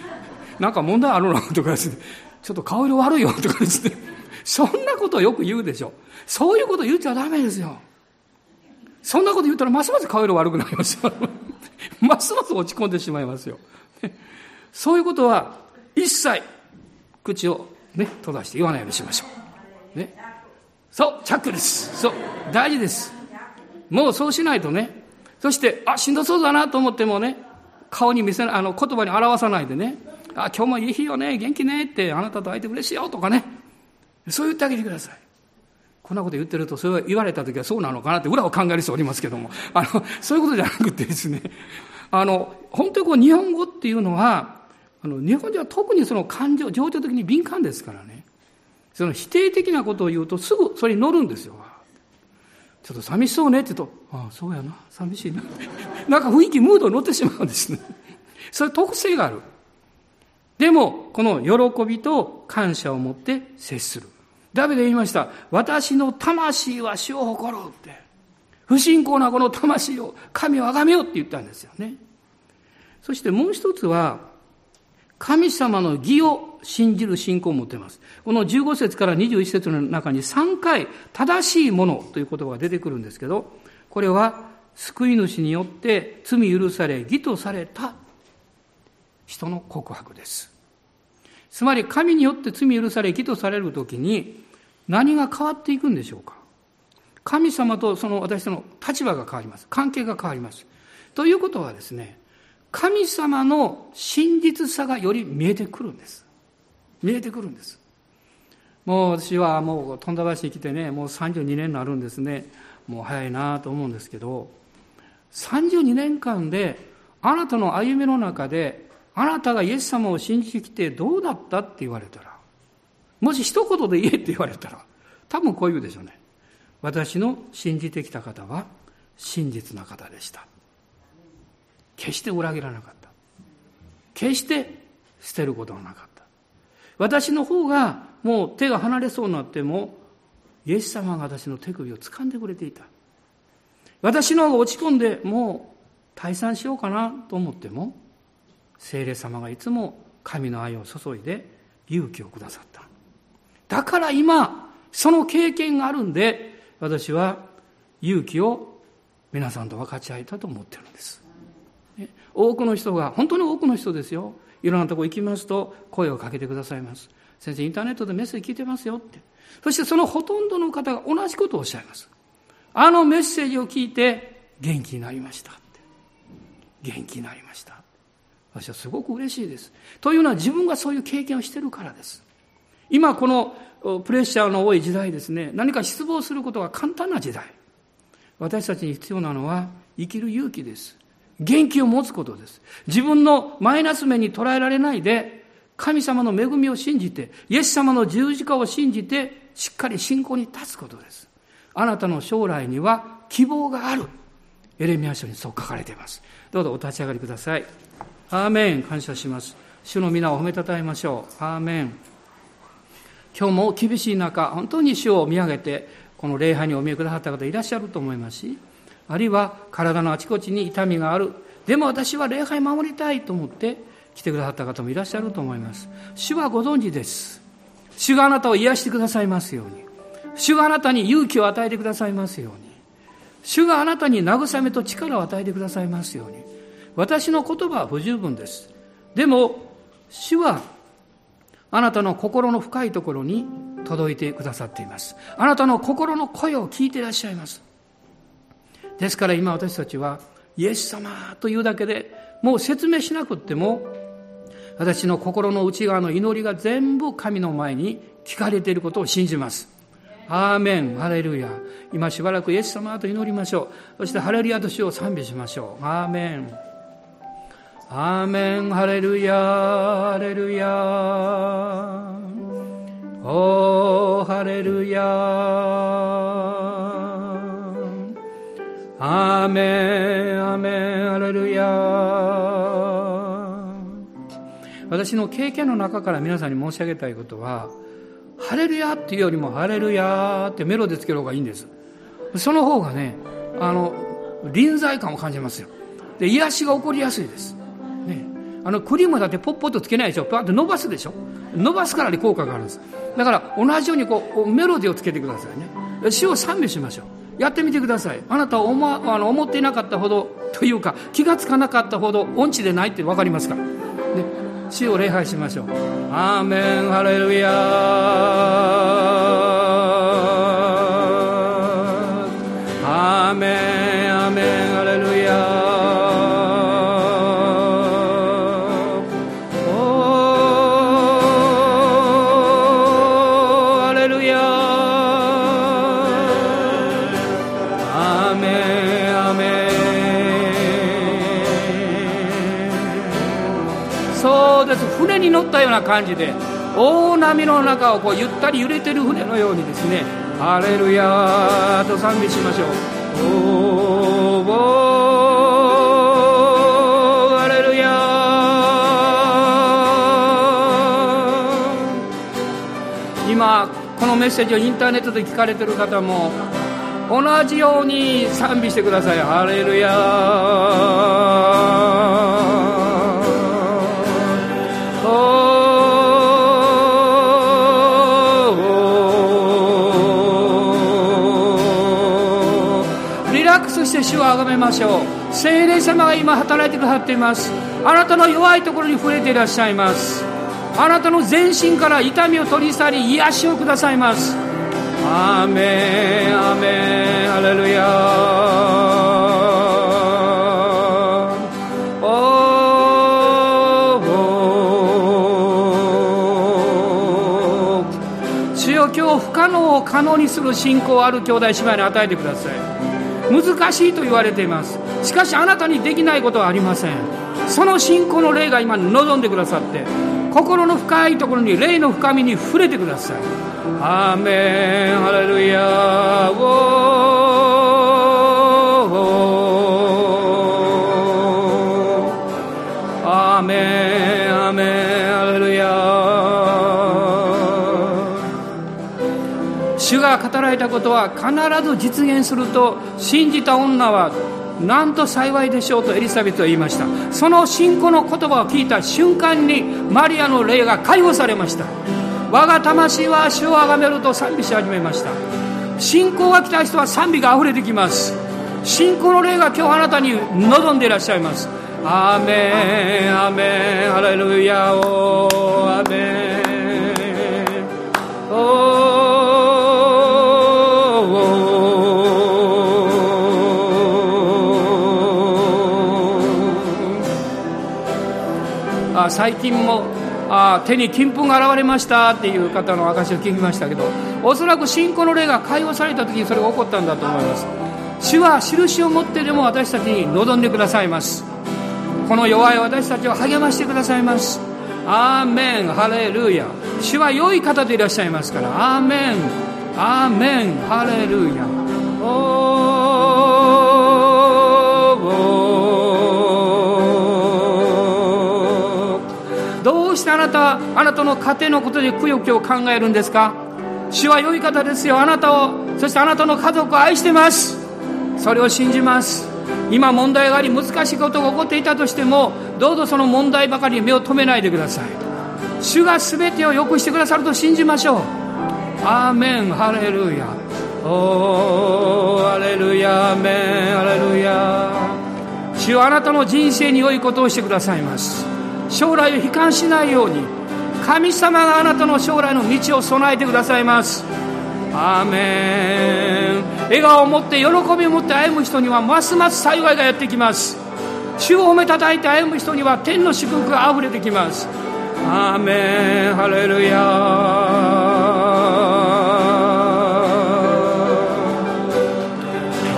なんか問題あるのとかですね、ちょっと顔色悪いよとかですね、そんなことよく言うでしょ。そういうこと言っちゃダメですよ。そんなこと言ったらますます顔色悪くなりますよ。ますます落ち込んでしまいますよ。そういうことは一切口をね、閉ざして言わないようにしましょう。ね。そう、チャックです。そう、大事です。もうそうしないとね。そして、あ、しんどそうだなと思ってもね、顔に見せない、あの、言葉に表さないでね、あ、今日もいい日よね、元気ねって、あなたと会えて嬉しいよとかね。そう言ってあげてください。こんなこと言ってると、それ言われた時はそうなのかなって裏を考える人おりますけども、あの、そういうことじゃなくてですね、あの、本当にこう日本語っていうのは、あの、日本人は特にその感情、情緒的に敏感ですからね。その否定的なことを言うとすぐそれに乗るんですよ。ちょっと寂しそうねって言うと、ああ、そうやな、寂しいな。なんか雰囲気、ムードに乗ってしまうんですね。それ特性がある。でも、この喜びと感謝を持って接する。ダビデ言いました。私の魂は死を誇るって。不信仰なこの魂を神を崇めようって言ったんですよね。そしてもう一つは、神様の義を信じる信仰を持っています。この15節から21節の中に3回正しいものという言葉が出てくるんですけど、これは救い主によって罪許され義とされた人の告白です。つまり神によって罪許され義とされるときに何が変わっていくんでしょうか？神様とその私との立場が変わります。関係が変わります。ということはですね、神様の真実さがより見えてくるんです。見えてくるんです。もう私はもう富田橋に来てね、もう32年になるんですね。もう早いなと思うんですけど、32年間であなたの歩みの中であなたがイエス様を信じてきてどうだったって言われたら、もし一言で言えって言われたら、多分こう言うでしょうね。私の信じてきた方は真実な方でした。決して裏切らなかった。決して捨てることはなかった。私の方がもう手が離れそうになっても、イエス様が私の手首を掴んでくれていた。私の方が落ち込んでもう退散しようかなと思っても、聖霊様がいつも神の愛を注いで勇気をくださった。だから今、その経験があるんで、私は勇気を皆さんと分かち合えたと思ってるんです。多くの人が、本当に多くの人ですよ。いろんなとこ行きますと声をかけてくださいます。先生、インターネットでメッセージ聞いてますよって。そしてそのほとんどの方が同じことをおっしゃいます。あのメッセージを聞いて元気になりましたって。元気になりました。私はすごく嬉しいです。というのは自分がそういう経験をしてるからです。今このプレッシャーの多い時代ですね、何か失望することが簡単な時代。私たちに必要なのは生きる勇気です。元気を持つことです。自分のマイナス面に捉えられないで、神様の恵みを信じて、イエス様の十字架を信じて、しっかり信仰に立つことです。あなたの将来には希望がある。エレミア書にそう書かれています。どうぞお立ち上がりください。アーメン。感謝します。主の皆を褒めたたえましょう。アーメン。今日も厳しい中、本当に主を見上げて、この礼拝にお見えくださった方いらっしゃると思いますし、あるいは体のあちこちに痛みがある。でも私は礼拝守りたいと思って来てくださった方もいらっしゃると思います。主はご存知です。主があなたを癒してくださいますように。主があなたに勇気を与えてくださいますように。主があなたに慰めと力を与えてくださいますように。私の言葉は不十分です。でも、主はあなたの心の深いところに届いてくださっています。あなたの心の声を聞いていらっしゃいます。ですから今私たちは、イエス様というだけでもう説明しなくっても、私の心の内側の祈りが全部神の前に聞かれていることを信じます。アーメン、ハレルヤ。今しばらくイエス様と祈りましょう。そしてハレルヤと主を賛美しましょう。アーメン。アーメン、ハレルヤ、ハレルヤ。おー、ハレルヤ。アーメン、アーメン、ハレルヤ。私の経験の中から皆さんに申し上げたいことは、ハレルヤっていうよりも、ハレルヤってメロでつける方がいいんです。その方がね、あの、臨在感を感じますよ。で、癒しが起こりやすいです。あのクリームだってポッポッとつけないでしょ。パッと伸ばすでしょ。伸ばすからに効果があるんです。だから同じようにこうメロディーをつけてくださいね。詩を賛美しましょう。やってみてください。あなたは思あの思っていなかったほどというか気がつかなかったほど音痴でないって分かりますから、ね、死を礼拝しましょう。アーメン。ハレルヤな感じで大波の中をこうゆったり揺れてる船のようにですね「ハレルヤ」と賛美しましょう。おーハレルヤ今このメッセージをインターネットで聞かれてる方も同じように賛美してください。ハレルヤして主をあがめましょう。聖霊様が今働いてくださっています。あなたの弱いところに触れていらっしゃいます。あなたの全身から痛みを取り去り癒しをくださいます。アーメンアーメン。ハレルヤ今日不可能を可能にする信仰ある兄弟姉妹に与えてください。難しいと言われています。しかしあなたにできないことはありません。その信仰の霊が今望んでくださって心の深いところに霊の深みに触れてください。アーメン。ハレルヤ。が語られたことは必ず実現すると信じた女はなんと幸いでしょうとエリザベスは言いました。その信仰の言葉を聞いた瞬間にマリアの霊が解放されました。我が魂は主をあがめると賛美し始めました。信仰が来た人は賛美が溢れてきます。信仰の霊が今日あなたに望んでいらっしゃいます。アメンアメンハレルヤオアーメ最近もあ手に金粉が現れましたっていう方の証を聞きましたけどおそらく信仰の霊が解放された時にそれが起こったんだと思います。主は印を持ってでも私たちに望んでくださいます。この弱い私たちを励ましてくださいます。アーメン。ハレルヤ。主は良い方でいらっしゃいますから。アーメン。アーメン。ハレルヤ。あなたあなたの家庭のことでくよくよ考えるんですか？主は良い方ですよ。あなたをそしてあなたの家族を愛してます。それを信じます。今問題があり難しいことが起こっていたとしてもどうぞその問題ばかりに目を留めないでください。主が全てを良くしてくださると信じましょう。アーメン。ハレルヤ。おーハレルヤ。アメン。ハレルヤ。主はあなたの人生に良いことをしてくださいます。将来を悲観しないように神様があなたの将来の道を備えてくださいます。アーメン。笑顔を持って喜びを持って歩む人にはますます幸いがやってきます。主を褒めたたいて歩む人には天の祝福があふれてきます。アーメン。ハレルヤ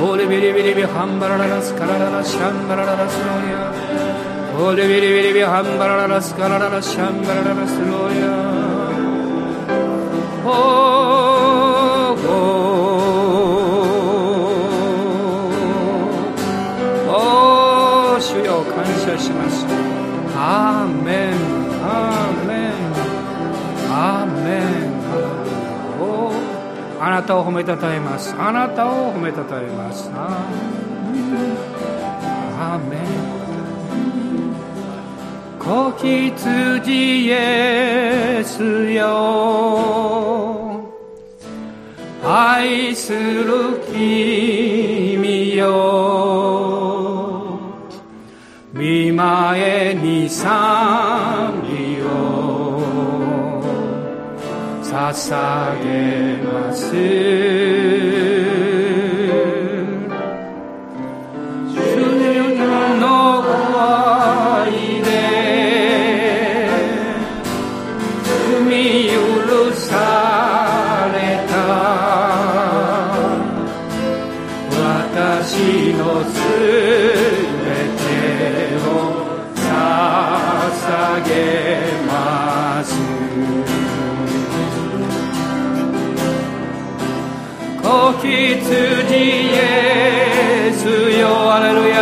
オレビリビリビハンバラララスカラララシャンバラララスノーヤオレビリビリビハンバララスカラララシャンバラララスロヤおおお主よ感謝します。アーメン。アーメン。アーメン。おあなたを褒めたたえます。あなたを褒めたたえます。アーメン。子羊イエスよ愛する君よ見前に賛美を捧げますスよアレルヤ。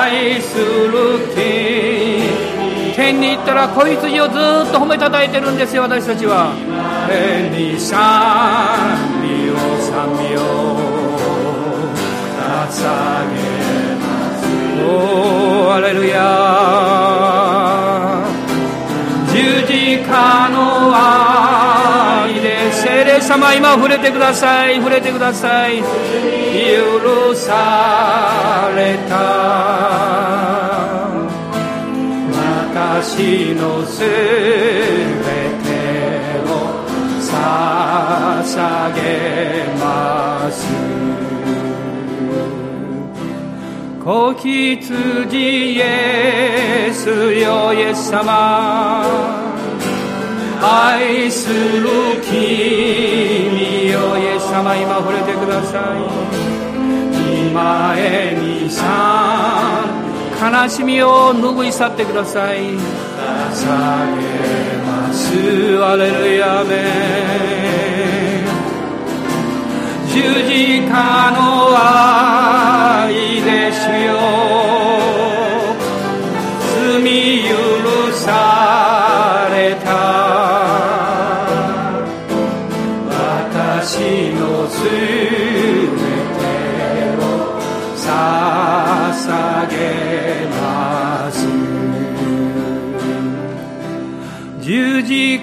愛する君。天に行ったら子羊をずっと褒めたたえてるんですよ私たちは。天に賛美を賛美を捧げます。おアレルヤ。十字架の愛で聖霊様今触れてください。触れてください。許された。私のすべてを捧げます。子羊イエスよイエス様。愛する君よイエス様今触れてください。今へにさ悲しみを拭い去ってください。捧げます。アレルヤメ十字架の愛で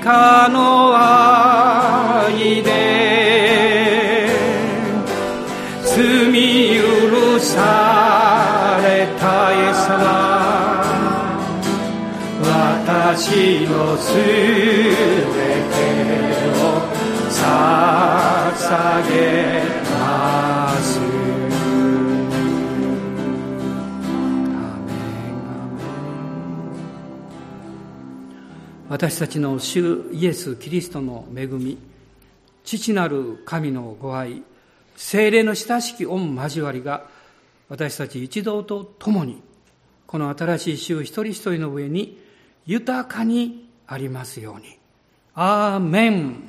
かの愛で罪許されたイエス様。私のすべてを捧げ。私たちの主イエス・キリストの恵み父なる神のご愛精霊の親しき御交わりが私たち一同と共にこの新しい週一人一人の上に豊かにありますように。アーメン